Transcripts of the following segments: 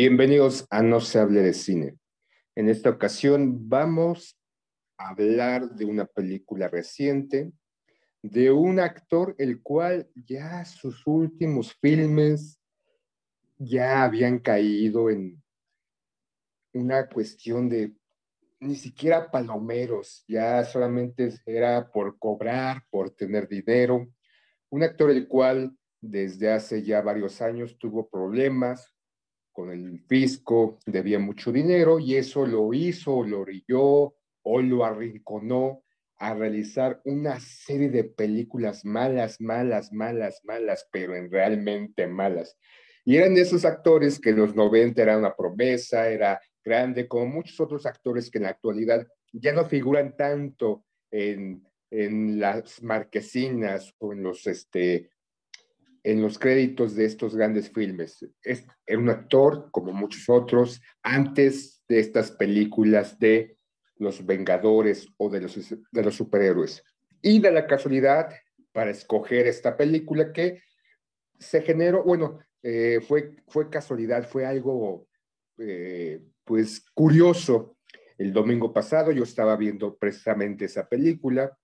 Bienvenidos a No se hable de cine. En esta ocasión vamos a hablar de una película reciente, de un actor el cual ya sus últimos filmes ya habían caído en una cuestión de ni siquiera palomeros, ya solamente era por cobrar, por tener dinero. Un actor el cual desde hace ya varios años tuvo problemas con el fisco, debía mucho dinero y eso lo hizo, lo orilló o lo arrinconó a realizar una serie de películas malas, malas, malas, malas, pero en realmente malas. Y eran esos actores que en los 90 era una promesa, era grande, como muchos otros actores que en la actualidad ya no figuran tanto en, en las marquesinas o en los, este, en los créditos de estos grandes filmes. Es, un actor, como muchos otros, antes de estas películas de los Vengadores o de los, de los superhéroes. Y de la casualidad para escoger esta película que se generó, bueno, eh, fue, fue casualidad, fue algo eh, pues curioso. El domingo pasado yo estaba viendo precisamente esa película,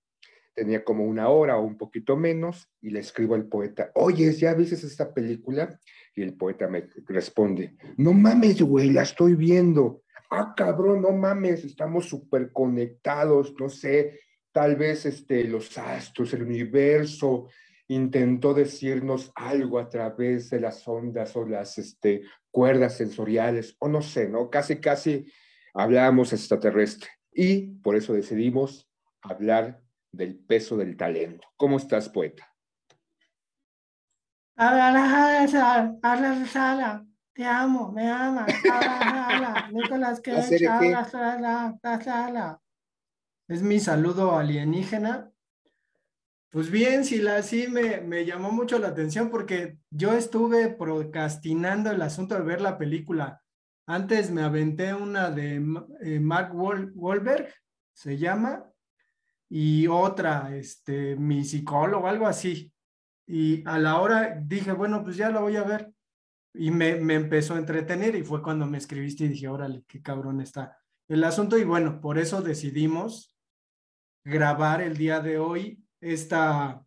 tenía como una hora o un poquito menos, y le escribo al poeta, oye, ¿ya viste esta película? Y el poeta me responde, no mames, güey, la estoy viendo. Ah, cabrón, no mames, estamos súper conectados, no sé, tal vez este, los astros, el universo, intentó decirnos algo a través de las ondas o las este, cuerdas sensoriales, o no sé, ¿no? Casi, casi hablábamos extraterrestre. Y por eso decidimos hablar del peso del talento. ¿Cómo estás, poeta? Te amo, me amas. Nicolás. Es mi saludo alienígena. Pues bien, si la sí me, me llamó mucho la atención porque yo estuve procrastinando el asunto de ver la película. Antes me aventé una de eh, Mark Wahl- Wahlberg, se llama, y otra, este, mi psicólogo, algo así. Y a la hora dije, bueno, pues ya la voy a ver. Y me, me empezó a entretener y fue cuando me escribiste y dije, órale, qué cabrón está el asunto. Y bueno, por eso decidimos grabar el día de hoy esta,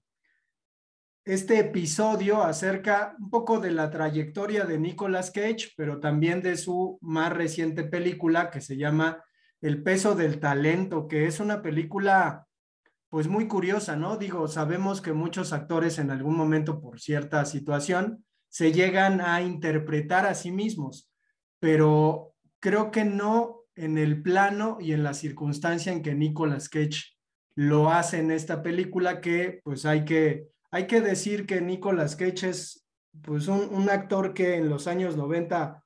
este episodio acerca un poco de la trayectoria de Nicolas Cage, pero también de su más reciente película que se llama El peso del talento, que es una película pues muy curiosa, ¿no? Digo, sabemos que muchos actores en algún momento por cierta situación se llegan a interpretar a sí mismos, pero creo que no en el plano y en la circunstancia en que Nicolas Cage lo hace en esta película que pues hay que hay que decir que Nicolas Cage es pues un, un actor que en los años 90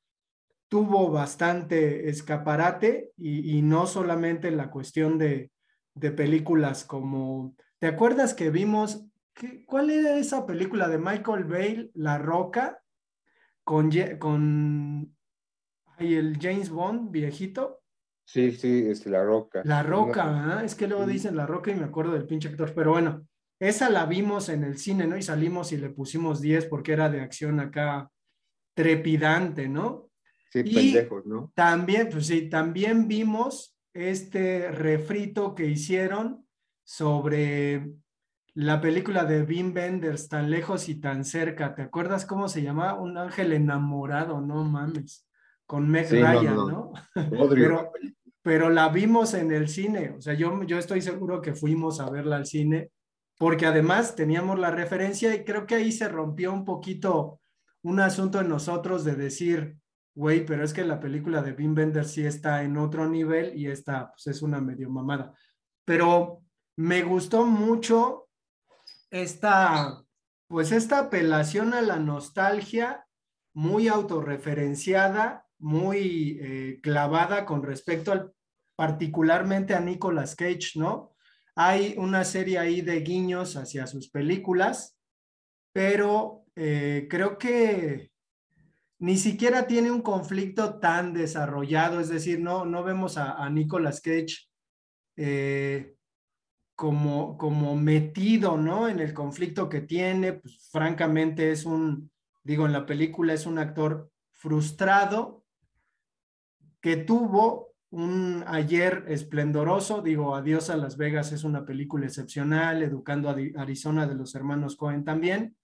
tuvo bastante escaparate y, y no solamente en la cuestión de, de películas como, ¿te acuerdas que vimos, qué, cuál era esa película de Michael Bale, La Roca, con, con ay, el James Bond viejito? Sí, sí, es La Roca. La Roca, ¿verdad? Es que luego dicen La Roca y me acuerdo del pinche actor, pero bueno, esa la vimos en el cine, ¿no? Y salimos y le pusimos 10 porque era de acción acá trepidante, ¿no? Sí, Y- pendejos, ¿no? También, pues sí, también vimos este refrito que hicieron sobre la película de Wim Wenders, tan lejos y tan cerca. ¿Te acuerdas cómo se llamaba? Un ángel enamorado, no mames, con Meg Sí, Ryan, no. ¿no? Pero-. Pero la vimos en el cine, o sea, yo, yo estoy seguro que fuimos a verla al cine, porque además teníamos la referencia y creo que ahí se rompió un poquito un asunto en nosotros de decir, güey, pero es que la película de Wim Wenders sí está en otro nivel y esta pues es una medio mamada. Pero me gustó mucho esta, pues esta apelación a la nostalgia muy autorreferenciada, muy eh, clavada con respecto al, particularmente a Nicolas Cage, ¿no? Hay una serie ahí de guiños hacia sus películas, pero eh, creo que ni siquiera tiene un conflicto tan desarrollado, es decir, no, no vemos a, Nicolas Cage eh, como, como metido, ¿no? En el conflicto que tiene, pues francamente es un, digo, en la película es un actor frustrado que tuvo un ayer esplendoroso, digo, Adiós a Las Vegas es una película excepcional, Educando a Arizona de los hermanos Cohen también,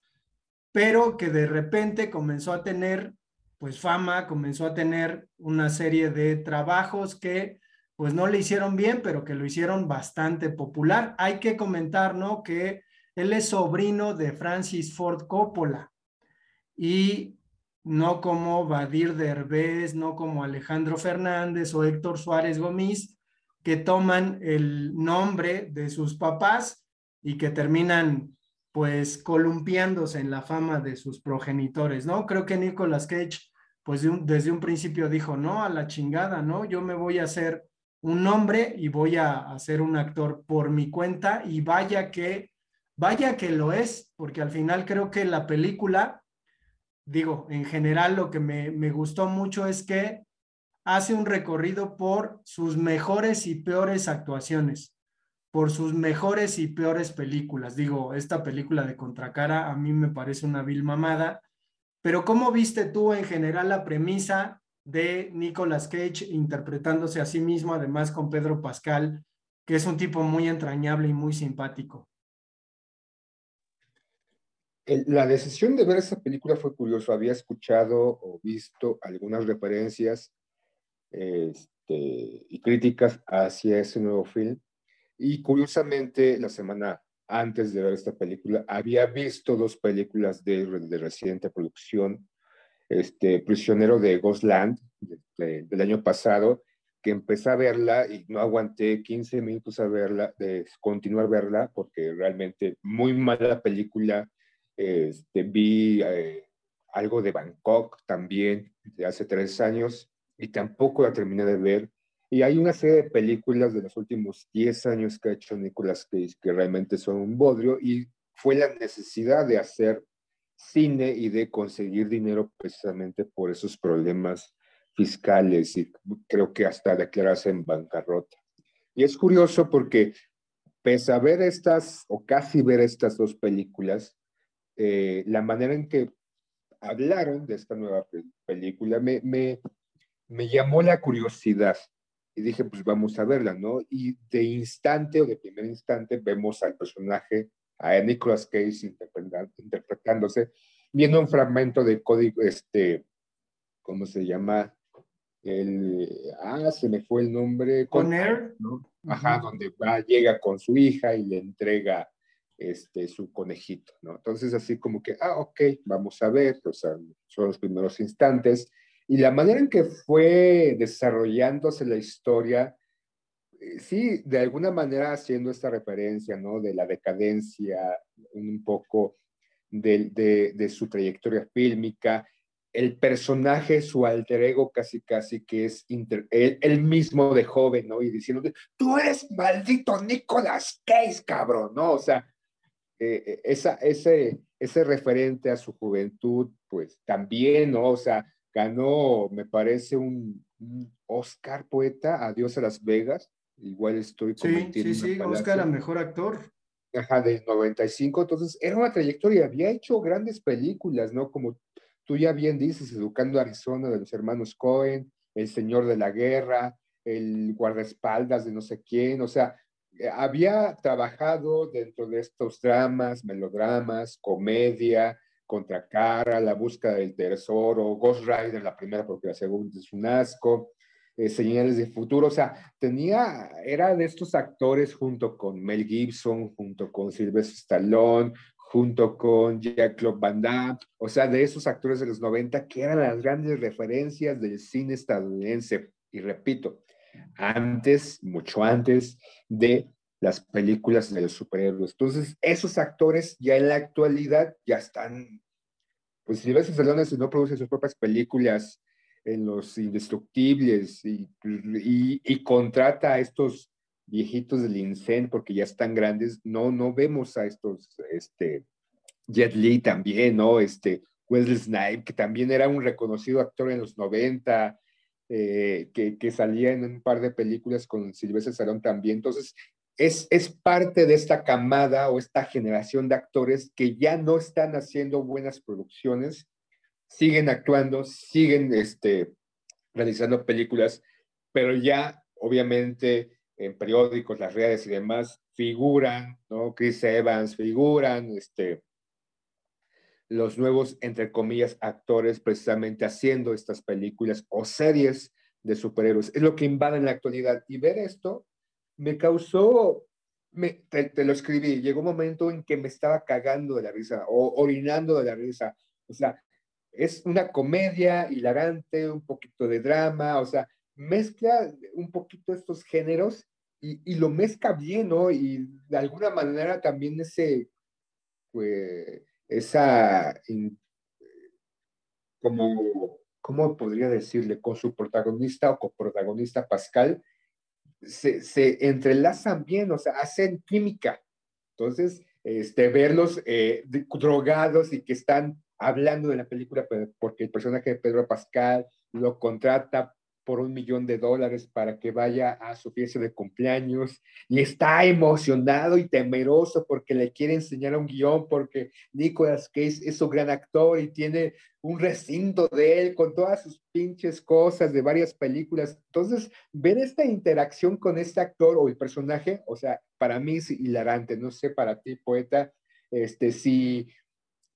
pero que de repente comenzó a tener pues fama, comenzó a tener una serie de trabajos que pues no le hicieron bien, pero que lo hicieron bastante popular. Hay que comentar, ¿no? Que él es sobrino de Francis Ford Coppola y no como Badir Derbez, no como Alejandro Fernández o Héctor Suárez Gómez, que toman el nombre de sus papás y que terminan pues columpiándose en la fama de sus progenitores, ¿no? Creo que Nicolas Cage pues desde un principio dijo, no, a la chingada, ¿no? Yo me voy a hacer un nombre y voy a, ser un actor por mi cuenta y vaya que, vaya que lo es, porque al final creo que la película, digo, en general lo que me, me gustó mucho es que hace un recorrido por sus mejores y peores actuaciones, por sus mejores y peores películas. Digo, esta película de Contracara a mí me parece una vil mamada, pero ¿cómo viste tú en general la premisa de Nicolas Cage interpretándose a sí mismo, además con Pedro Pascal, que es un tipo muy entrañable y muy simpático? La decisión de ver esa película fue curioso. Había escuchado o visto algunas referencias este, y críticas hacia ese nuevo film. Y curiosamente, la semana antes de ver esta película, había visto dos películas de, de reciente producción. Este, Prisionero de Ghostland, de- de- del año pasado, que empecé a verla y no aguanté 15 minutos a verla, de continuar a verla, porque realmente muy mala película. Este, vi eh, algo de Bangkok también, de hace tres años, y tampoco la terminé de ver. Y hay una serie de películas de los últimos 10 años que ha hecho Nicolas Cage que realmente son un bodrio, y fue la necesidad de hacer cine y de conseguir dinero precisamente por esos problemas fiscales y creo que hasta declararse en bancarrota. Y es curioso porque pese a ver estas, o casi ver estas dos películas, eh, la manera en que hablaron de esta nueva pe- película me, me, me llamó la curiosidad y dije, pues vamos a verla, ¿no? Y de instante o de primer instante vemos al personaje, a Nicolas Cage interpreta- interpretándose, viendo un fragmento de código, este, ¿cómo se llama? El, ah, se me fue el nombre. Con Air. ¿no? Ajá, donde va, llega con su hija y le entrega este, su conejito, ¿no? Entonces, así como que, ah, ok, vamos a ver, o sea, son los primeros instantes. Y la manera en que fue desarrollándose la historia, eh, sí, de alguna manera haciendo esta referencia, ¿no? De la decadencia, un poco de, de, de su trayectoria fílmica, el personaje, su alter ego casi casi que es inter, él, él, mismo de joven, ¿no? Y diciendo, tú eres maldito Nicolas Cage, cabrón, ¿no? O sea, eh, esa, ese, ese referente a su juventud, pues también, ¿no? O sea, ganó, me parece, un, un Oscar poeta, Adiós a Las Vegas, igual estoy. Sí, sí, sí, Oscar a Mejor Actor. Ajá, del 95, entonces era una trayectoria, había hecho grandes películas, ¿no? Como tú ya bien dices, Educando Arizona de los hermanos Cohen, El Señor de la Guerra, el guardaespaldas de no sé quién, o sea, eh, había trabajado dentro de estos dramas, melodramas, comedia, Contracara, La búsqueda del tesoro, Ghost Rider, la primera porque la segunda es un asco, eh, Señales de futuro, o sea, tenía, era de estos actores junto con Mel Gibson, junto con Sylvester Stallone, junto con Jack-Claude Van Damme, o sea, de esos actores de los 90 que eran las grandes referencias del cine estadounidense. Y repito, antes, mucho antes de las películas de los superhéroes. Entonces, esos actores ya en la actualidad ya están, pues si ves Stallone si no produce sus propias películas en los indestructibles y, y, y, contrata a estos viejitos del INSEN porque ya están grandes, no, no vemos a estos, este, Jet Li también, ¿no? Este, Wesley Snipe, que también era un reconocido actor en los 90, eh, que, que, salía en un par de películas con Silvestre Salón también. Entonces, es, es parte de esta camada o esta generación de actores que ya no están haciendo buenas producciones siguen actuando, siguen este, realizando películas, pero ya obviamente en periódicos, las redes y demás figuran, ¿no? Chris Evans figuran, este, los nuevos, entre comillas, actores precisamente haciendo estas películas o series de superhéroes. Es lo que invade en la actualidad. Y ver esto me causó, te, te, lo escribí, llegó un momento en que me estaba cagando de la risa o orinando de la risa. O sea, es una comedia hilarante, un poquito de drama, o sea, mezcla un poquito estos géneros y, y lo mezcla bien, ¿no? Y de alguna manera también ese, pues, esa, in, como, ¿cómo podría decirle? Con su protagonista o coprotagonista Pascal, se, entrelazan bien, o sea, hacen química. Entonces, este, verlos eh, drogados y que están hablando de la película porque el personaje de Pedro Pascal lo contrata por un millón de dólares para que vaya a su fiesta de cumpleaños y está emocionado y temeroso porque le quiere enseñar un guion porque Nicolas Cage es su gran actor y tiene un recinto de él con todas sus pinches cosas de varias películas. Entonces, ver esta interacción con este actor o el personaje, o sea, para mí es hilarante. No sé, para ti, poeta, este, si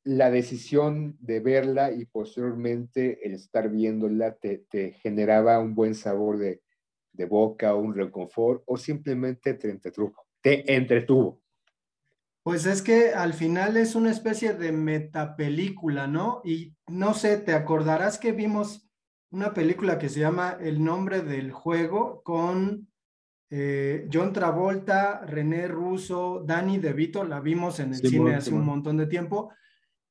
la decisión de verla y posteriormente el estar viéndola te, te generaba un buen sabor de, de, boca, un reconfort o simplemente te entretuvo, te entretuvo. Pues es que al final es una especie de metapelícula, ¿no? Y no sé, te acordarás que vimos una película que se llama El nombre del juego con eh, John Travolta, René Russo, Danny DeVito, la vimos en el sí, cine hace sí, un montón de tiempo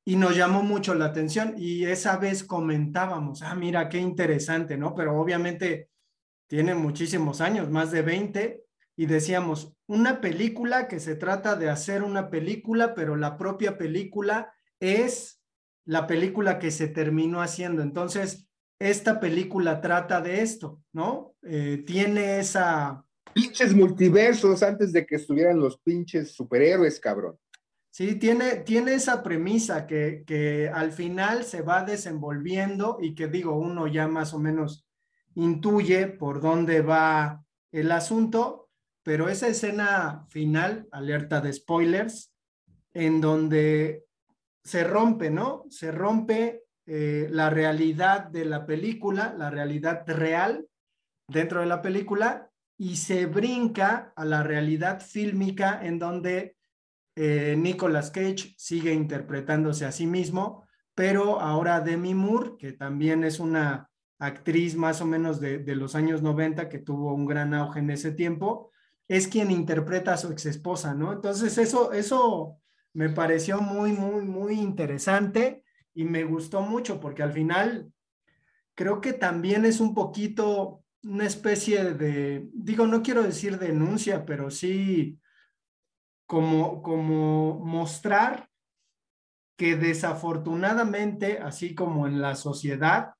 y nos llamó mucho la atención y esa vez comentábamos, ah, mira, qué interesante, ¿no? Pero obviamente tiene muchísimos años, más de 20, y decíamos, una película que se trata de hacer una película, pero la propia película es la película que se terminó haciendo. Entonces, esta película trata de esto, ¿no? Eh, tiene esa... Pinches multiversos antes de que estuvieran los pinches superhéroes, cabrón. Sí, tiene, tiene esa premisa que, que al final se va desenvolviendo y que digo, uno ya más o menos intuye por dónde va el asunto, pero esa escena final, alerta de spoilers, en donde se rompe, ¿no? Se rompe eh, la realidad de la película, la realidad real dentro de la película y se brinca a la realidad fílmica en donde eh, Nicolas Cage sigue interpretándose a sí mismo, pero ahora Demi Moore, que también es una actriz más o menos de, de, los años 90 que tuvo un gran auge en ese tiempo, es quien interpreta a su ex esposa, ¿no? Entonces eso, eso me pareció muy, muy, muy interesante y me gustó mucho porque al final creo que también es un poquito una especie de, digo, no quiero decir denuncia, pero sí como, como mostrar que desafortunadamente, así como en la sociedad,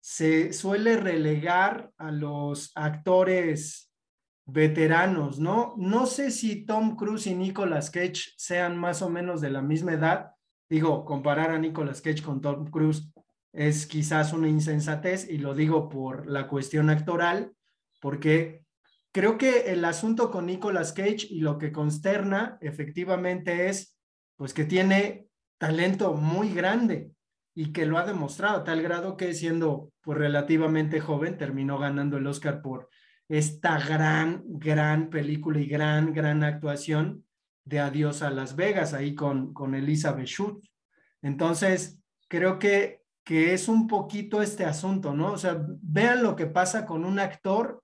se suele relegar a los actores veteranos, ¿no? No sé si Tom Cruise y Nicolas Cage sean más o menos de la misma edad. Digo, comparar a Nicolas Cage con Tom Cruise es quizás una insensatez y lo digo por la cuestión actoral, porque creo que el asunto con Nicolas Cage y lo que consterna efectivamente es pues que tiene talento muy grande y que lo ha demostrado a tal grado que siendo pues relativamente joven terminó ganando el Oscar por esta gran, gran película y gran, gran actuación de Adiós a Las Vegas ahí con, con Elizabeth Shute. Entonces, creo que, que es un poquito este asunto, ¿no? O sea, vean lo que pasa con un actor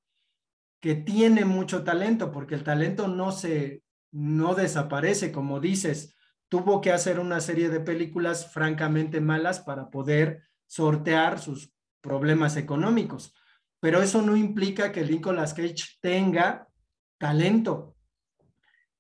que tiene mucho talento, porque el talento no se, no desaparece, como dices, tuvo que hacer una serie de películas francamente malas para poder sortear sus problemas económicos. Pero eso no implica que Nicolas Cage tenga talento.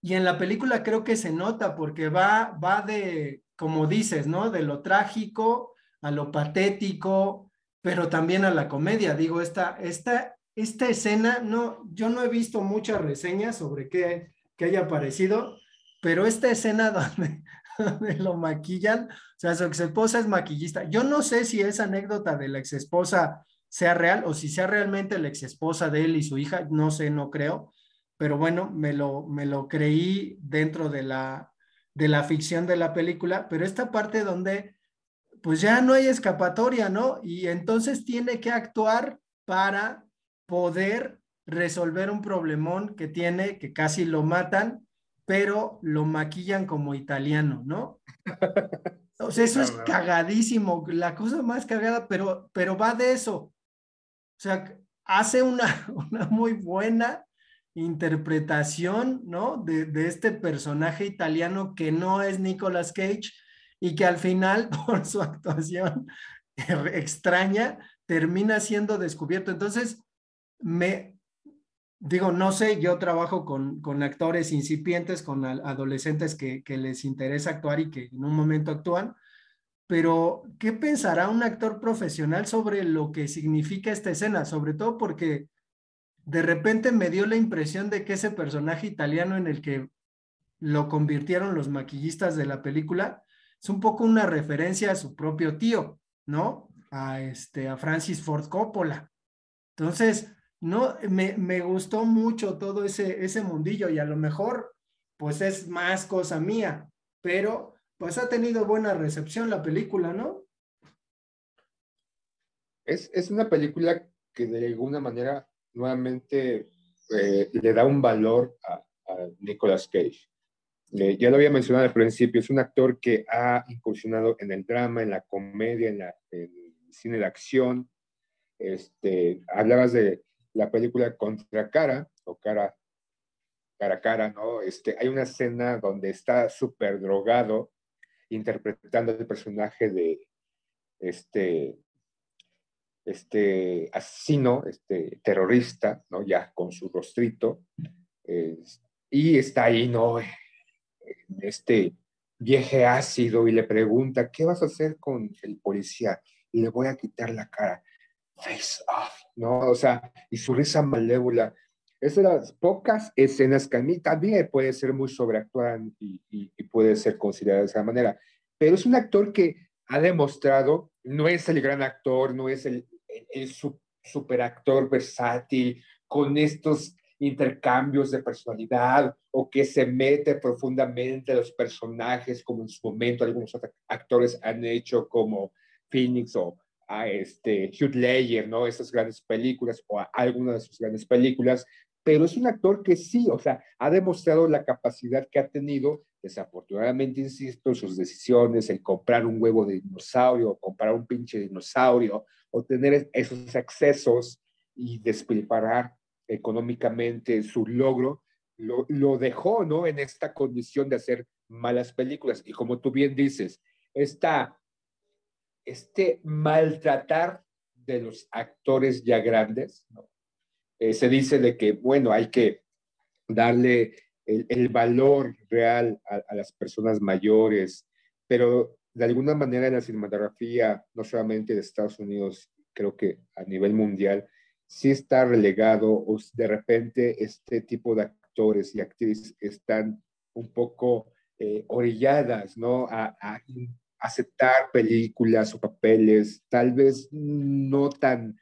Y en la película creo que se nota porque va, va de, como dices, ¿no? De lo trágico a lo patético, pero también a la comedia. Digo, esta, esta, esta escena, no, yo no he visto muchas reseñas sobre qué, haya parecido, pero esta escena donde, lo maquillan, o sea, su ex esposa es maquillista. Yo no sé si esa anécdota de la ex esposa sea real o si sea realmente la ex esposa de él y su hija, no sé, no creo, pero bueno, me lo, me lo creí dentro de la, de la ficción de la película, pero esta parte donde pues ya no hay escapatoria, ¿no? Y entonces tiene que actuar para poder resolver un problemón que tiene, que casi lo matan, pero lo maquillan como italiano, ¿no? O sea, eso es cagadísimo, la cosa más cagada, pero, pero va de eso. O sea, hace una, una muy buena interpretación, ¿no? De, de, este personaje italiano que no es Nicolas Cage y que al final, por su actuación extraña, termina siendo descubierto. Entonces, me, digo, no sé, yo trabajo con, con actores incipientes, con adolescentes que, que, les interesa actuar y que en un momento actúan, pero ¿qué pensará un actor profesional sobre lo que significa esta escena? Sobre todo porque de repente me dio la impresión de que ese personaje italiano en el que lo convirtieron los maquillistas de la película es un poco una referencia a su propio tío, ¿no? A, este, a Francis Ford Coppola. Entonces, no, me, me, gustó mucho todo ese, ese mundillo y a lo mejor pues es más cosa mía, pero pues ha tenido buena recepción la película, ¿no? Es, es una película que de alguna manera nuevamente eh, le da un valor a, a Nicolas Cage. Eh, ya lo había mencionado al principio, es un actor que ha incursionado en el drama, en la comedia, en, la, en el cine de acción. Este, hablabas de la película Contra Cara o Cara cara cara, ¿no? Este, hay una escena donde está súper drogado interpretando el personaje de este, este asesino, este terrorista, ¿no? Ya con su rostrito. Y está ahí, ¿no? Este vieje ácido y le pregunta, ¿qué vas a hacer con el policía? Y le voy a quitar la cara. Face off, ¿no? O sea, y su risa malévola. Es de las pocas escenas que a mí también puede ser muy sobreactuada y, y, y, puede ser considerada de esa manera. Pero es un actor que ha demostrado, no es el gran actor, no es el, el super actor versátil, con estos intercambios de personalidad o que se mete profundamente en los personajes, como en su momento algunos actores han hecho, como Phoenix o a este Hugh Ledger, ¿no? Esas grandes películas o algunas de sus grandes películas, pero es un actor que sí, o sea, ha demostrado la capacidad que ha tenido, desafortunadamente, insisto, sus decisiones, el comprar un huevo de dinosaurio, o comprar un pinche dinosaurio, o tener esos accesos y despilfarrar económicamente su logro, lo, lo, dejó, ¿no? En esta condición de hacer malas películas. Y como tú bien dices, esta, este maltratar de los actores ya grandes, ¿no? eh, se dice de que, bueno, hay que darle el, el valor real a, a, las personas mayores, pero de alguna manera en la cinematografía, no solamente de Estados Unidos, creo que a nivel mundial, sí está relegado o de repente este tipo de actores y actrices están un poco eh, orilladas, ¿no? A, a, aceptar películas o papeles tal vez no tan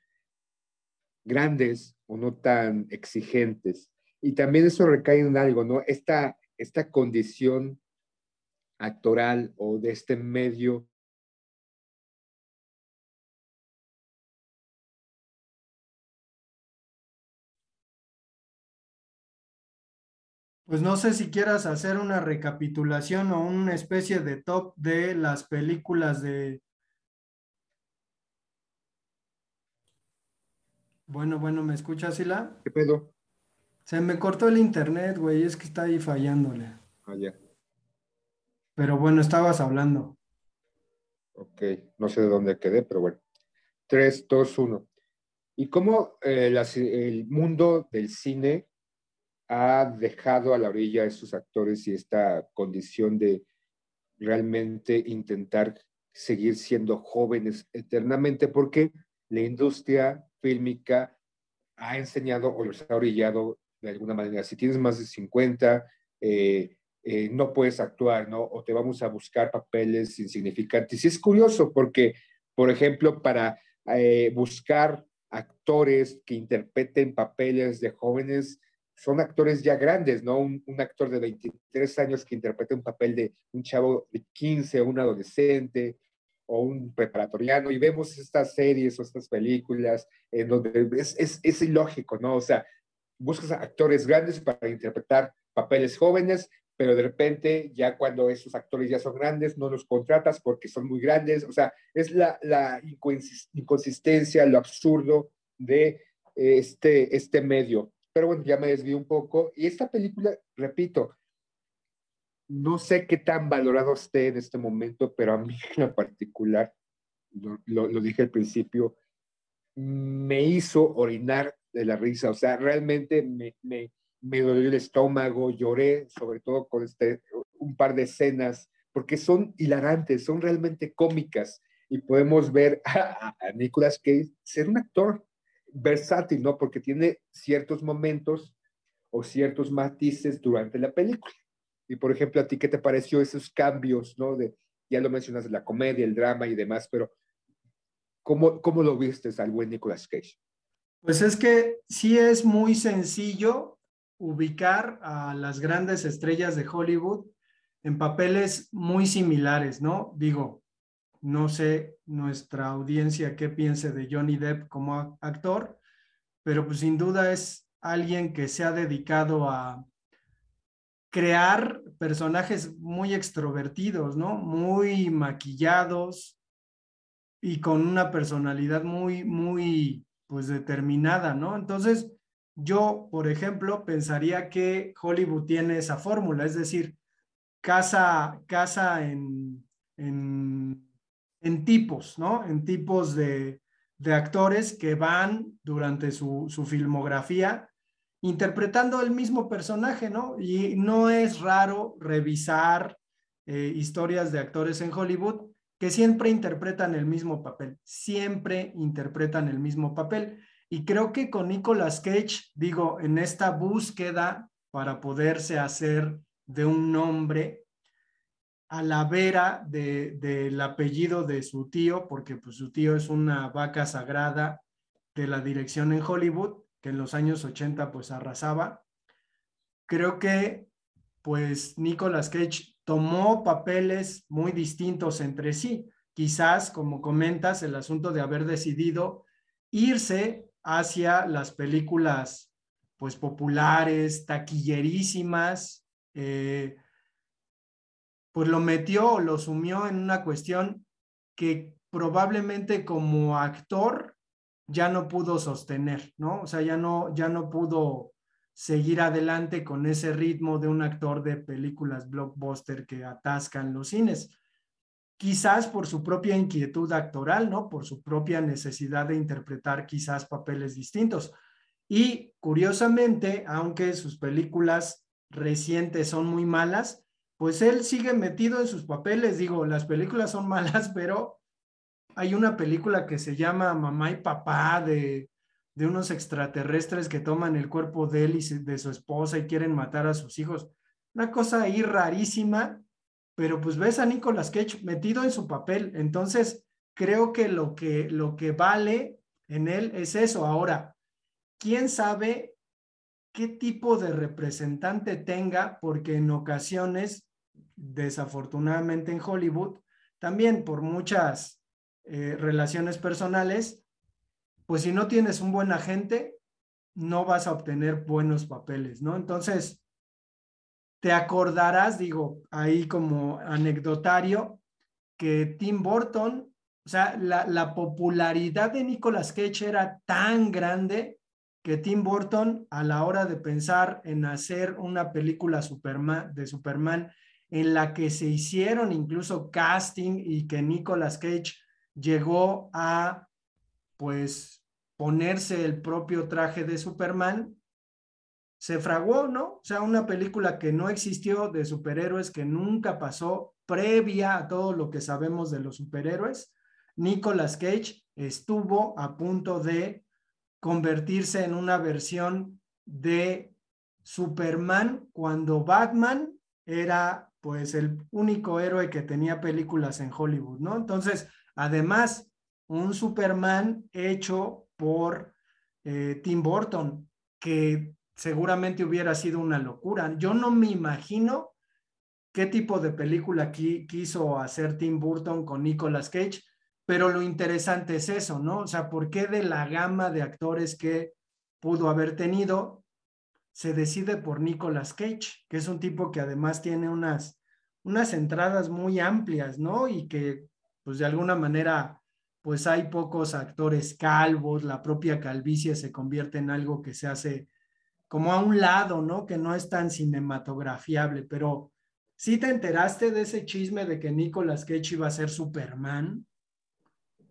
grandes o no tan exigentes. Y también eso recae en algo, ¿no? Esta, esta condición actoral o de este medio Pues no sé si quieras hacer una recapitulación o una especie de top de las películas de... Bueno, bueno, ¿me escuchas, Sila? ¿Qué pedo? Se me cortó el internet, güey, es que está ahí fallándole. Ah, ya. Pero bueno, estabas hablando. Ok, no sé de dónde quedé, pero bueno. 3, 2, 1. ¿Y cómo eh, las, el mundo del cine ha dejado a la orilla a estos actores y esta condición de realmente intentar seguir siendo jóvenes eternamente, porque la industria fílmica ha enseñado o los ha orillado de alguna manera. Si tienes más de 50, eh, eh, no puedes actuar, ¿no? O te vamos a buscar papeles insignificantes. Y es curioso porque, por ejemplo, para eh, buscar actores que interpreten papeles de jóvenes, son actores ya grandes, ¿no? Un, un, actor de 23 años que interprete un papel de un chavo de 15, un adolescente o un preparatoriano, y vemos estas series o estas películas en donde es, es, es ilógico, ¿no? O sea, buscas actores grandes para interpretar papeles jóvenes, pero de repente ya cuando esos actores ya son grandes, no los contratas porque son muy grandes, o sea, es la, la inconsistencia, lo absurdo de este, este medio. Pero bueno, ya me desvío un poco. Y esta película, repito, no sé qué tan valorado esté en este momento, pero a mí en particular, lo, lo, lo dije al principio, me hizo orinar de la risa. O sea, realmente me, me, me dolió el estómago, lloré, sobre todo con este, un par de escenas, porque son hilarantes, son realmente cómicas. Y podemos ver a, a Nicolas Cage ser un actor versátil, ¿no? Porque tiene ciertos momentos o ciertos matices durante la película. Y por ejemplo, a ti, ¿qué te pareció esos cambios, ¿no? De, ya lo mencionas, la comedia, el drama y demás, pero ¿cómo, cómo lo viste al buen Nicolas Cage? Pues es que sí es muy sencillo ubicar a las grandes estrellas de Hollywood en papeles muy similares, ¿no? Digo, no sé nuestra audiencia qué piense de Johnny Depp como actor, pero pues sin duda es alguien que se ha dedicado a crear personajes muy extrovertidos, ¿no? Muy maquillados y con una personalidad muy, muy, pues determinada, ¿no? Entonces, yo, por ejemplo, pensaría que Hollywood tiene esa fórmula, es decir, casa, casa en, en, en tipos, ¿no? En tipos de, de actores que van durante su, su, filmografía interpretando el mismo personaje, ¿no? Y no es raro revisar eh, historias de actores en Hollywood que siempre interpretan el mismo papel, siempre interpretan el mismo papel. Y creo que con Nicolas Cage, digo, en esta búsqueda para poderse hacer de un nombre a la vera del de, apellido de su tío, porque pues su tío es una vaca sagrada de la dirección en Hollywood, que en los años 80 pues arrasaba. Creo que pues Nicolas Cage tomó papeles muy distintos entre sí. Quizás, como comentas, el asunto de haber decidido irse hacia las películas pues populares, taquillerísimas, eh, pues lo metió, lo sumió en una cuestión que probablemente como actor ya no pudo sostener, ¿no? O sea, ya no, ya no pudo seguir adelante con ese ritmo de un actor de películas blockbuster que atascan los cines. Quizás por su propia inquietud actoral, ¿no? Por su propia necesidad de interpretar quizás papeles distintos. Y curiosamente, aunque sus películas recientes son muy malas, pues él sigue metido en sus papeles. Digo, las películas son malas, pero hay una película que se llama Mamá y Papá de, de unos extraterrestres que toman el cuerpo de él y de su esposa y quieren matar a sus hijos. Una cosa ahí rarísima, pero pues ves a Nicolas Cage metido en su papel. Entonces, creo que lo que, lo que vale en él es eso. Ahora, ¿quién sabe qué tipo de representante tenga? Porque en ocasiones, desafortunadamente en Hollywood, también por muchas eh, relaciones personales, pues si no tienes un buen agente, no vas a obtener buenos papeles, ¿no? Entonces, te acordarás, digo, ahí como anecdotario, que Tim Burton, o sea, la, la popularidad de Nicolas Cage era tan grande que Tim Burton, a la hora de pensar en hacer una película de Superman, en la que se hicieron incluso casting y que Nicolas Cage llegó a, pues, ponerse el propio traje de Superman, se fraguó, ¿no? O sea, una película que no existió de superhéroes, que nunca pasó, previa a todo lo que sabemos de los superhéroes. Nicolas Cage estuvo a punto de convertirse en una versión de Superman cuando Batman era pues el único héroe que tenía películas en Hollywood, ¿no? Entonces, además, un Superman hecho por eh, Tim Burton, que seguramente hubiera sido una locura. Yo no me imagino qué tipo de película quiso hacer Tim Burton con Nicolas Cage, pero lo interesante es eso, ¿no? O sea, ¿por qué de la gama de actores que pudo haber tenido, se decide por Nicolas Cage, que es un tipo que además tiene unas, unas entradas muy amplias, ¿no? Y que, pues de alguna manera, pues hay pocos actores calvos, la propia calvicie se convierte en algo que se hace como a un lado, ¿no? Que no es tan cinematografiable, pero ¿sí te enteraste de ese chisme de que Nicolas Cage iba a ser Superman?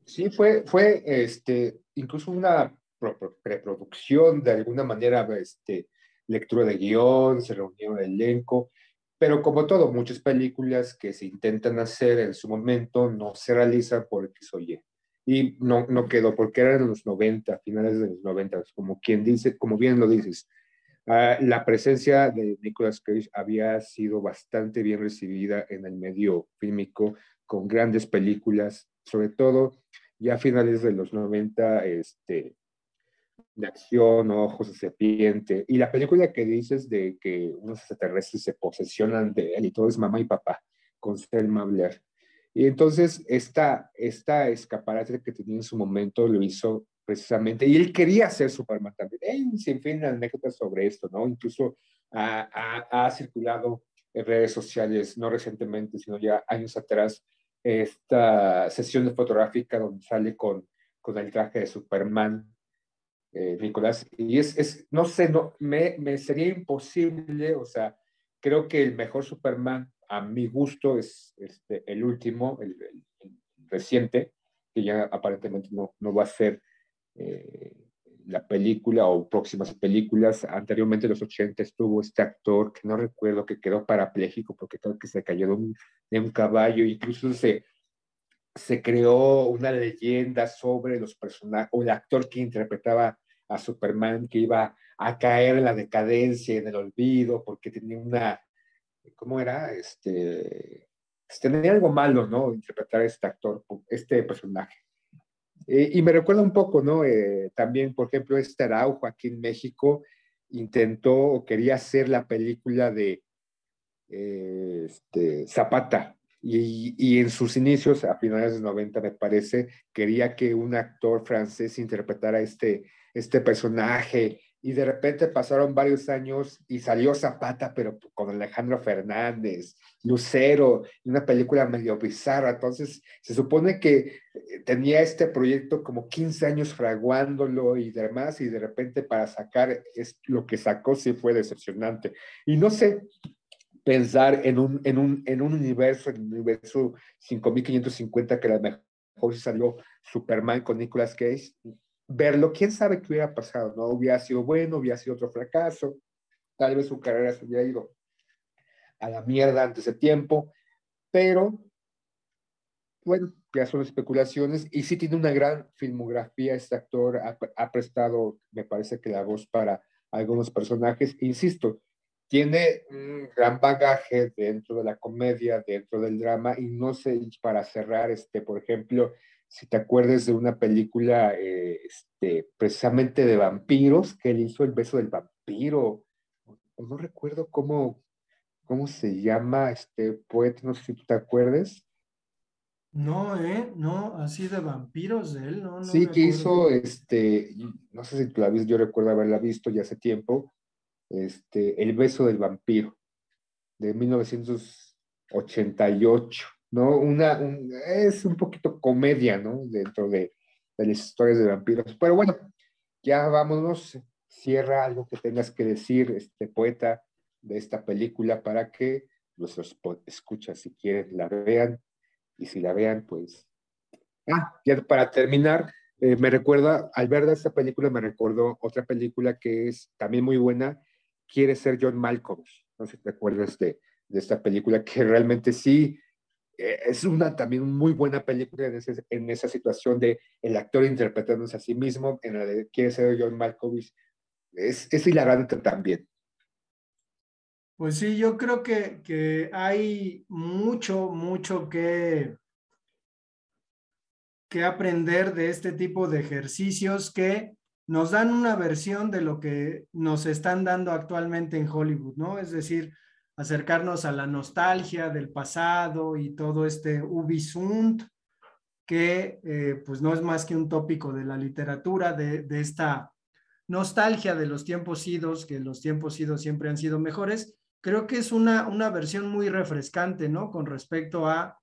Sí, fue, fue este, incluso una preproducción, de alguna manera, este, lectura de guion, se reunió el elenco, pero como todo, muchas películas que se intentan hacer en su momento no se realizan por X o Y. Y no, no quedó, porque eran los 90, finales de los 90, como quien dice, como bien lo dices, uh, la presencia de Nicolas Cage había sido bastante bien recibida en el medio fílmico, con grandes películas, sobre todo ya a finales de los 90, este, de acción, ojos de serpiente, y la película que dices de que unos extraterrestres se posesionan de él y todo es mamá y papá, con Selma Blair. Y entonces esta, esta escaparate que tenía en su momento lo hizo precisamente, y él quería ser Superman también. Hay sin fin de anécdotas sobre esto, ¿no? Incluso ha, circulado en redes sociales, no recientemente, sino ya años atrás, esta sesión fotográfica donde sale con, con el traje de Superman, eh, Nicolás, y es, es, no sé, no, me, me sería imposible, o sea, creo que el mejor Superman a mi gusto es este, el último, el, reciente, que ya aparentemente no, no va a ser eh, la película o próximas películas. Anteriormente, en los 80, estuvo este actor que no recuerdo que quedó parapléjico porque creo que se cayó de un, de un caballo. Incluso se, se creó una leyenda sobre los personajes o el actor que interpretaba a Superman que iba a caer en la decadencia, en el olvido, porque tenía una, ¿cómo era? Este, tenía algo malo, ¿no? Interpretar a este actor, este personaje. Eh, y me recuerda un poco, ¿no? Eh, también, por ejemplo, este Araujo aquí en México intentó o quería hacer la película de eh, este, Zapata. Y, y, en sus inicios, a finales de los 90, me parece, quería que un actor francés interpretara este, este personaje y de repente pasaron varios años y salió Zapata, pero con Alejandro Fernández, Lucero, una película medio bizarra. Entonces, se supone que eh, tenía este proyecto como 15 años fraguándolo y demás, y de repente para sacar es, lo que sacó sí fue decepcionante. Y no sé, pensar en un, en un, en un universo, en un universo 5550 que a lo mejor salió Superman con Nicolas Cage, verlo, quién sabe qué hubiera pasado, ¿no? Hubiera sido bueno, hubiera sido otro fracaso, tal vez su carrera se hubiera ido a la mierda antes de tiempo, pero bueno, ya son especulaciones y sí tiene una gran filmografía, este actor ha, ha prestado, me parece que la voz para algunos personajes, insisto, tiene un gran bagaje dentro de la comedia, dentro del drama, y no sé, para cerrar, este, por ejemplo, si te acuerdas de una película eh, este, precisamente de vampiros, que él hizo El beso del vampiro. No recuerdo cómo, cómo se llama este poeta, no sé si tú te acuerdes. No, ¿eh? No, así de vampiros de él, no. sí, que hizo, este, no sé si tú la viste, yo recuerdo haberla visto ya hace tiempo, este, El beso del vampiro, de 1988. ¿No? Una, es un poquito comedia, ¿no? Dentro de, de, las historias de vampiros. Pero bueno, ya vámonos. Cierra algo que tengas que decir, este poeta, de esta película para que nuestros escuchas, si quieren, la vean. Y si la vean, pues. Ah, ya para terminar, eh, me recuerda, al ver esta película, me recordó otra película que es también muy buena, Quiere ser John Malkovich. No sé si te acuerdas de, de esta película, que realmente sí es una también muy buena película en, esa situación de el actor interpretándose a sí mismo, en la de quiere ser John Malkovich, es, es hilarante también. Pues sí, yo creo que, que hay mucho, mucho que, que aprender de este tipo de ejercicios que nos dan una versión de lo que nos están dando actualmente en Hollywood, ¿no? Es decir, acercarnos a la nostalgia del pasado y todo este Ubisoft, que eh, pues no es más que un tópico de la literatura, de, de, esta nostalgia de los tiempos idos, que los tiempos idos siempre han sido mejores. Creo que es una, una versión muy refrescante, ¿no? Con respecto a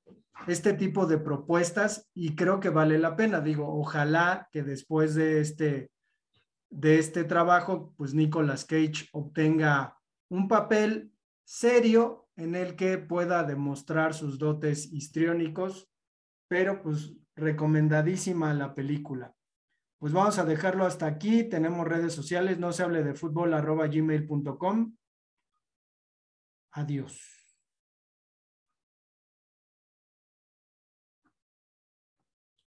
este tipo de propuestas y creo que vale la pena. Digo, ojalá que después de este, de este trabajo, pues Nicolas Cage obtenga un papel serio en el que pueda demostrar sus dotes histriónicos, pero pues recomendadísima la película. Pues vamos a dejarlo hasta aquí. Tenemos redes sociales, no se hable de fútbol arroba gmail.com. Adiós.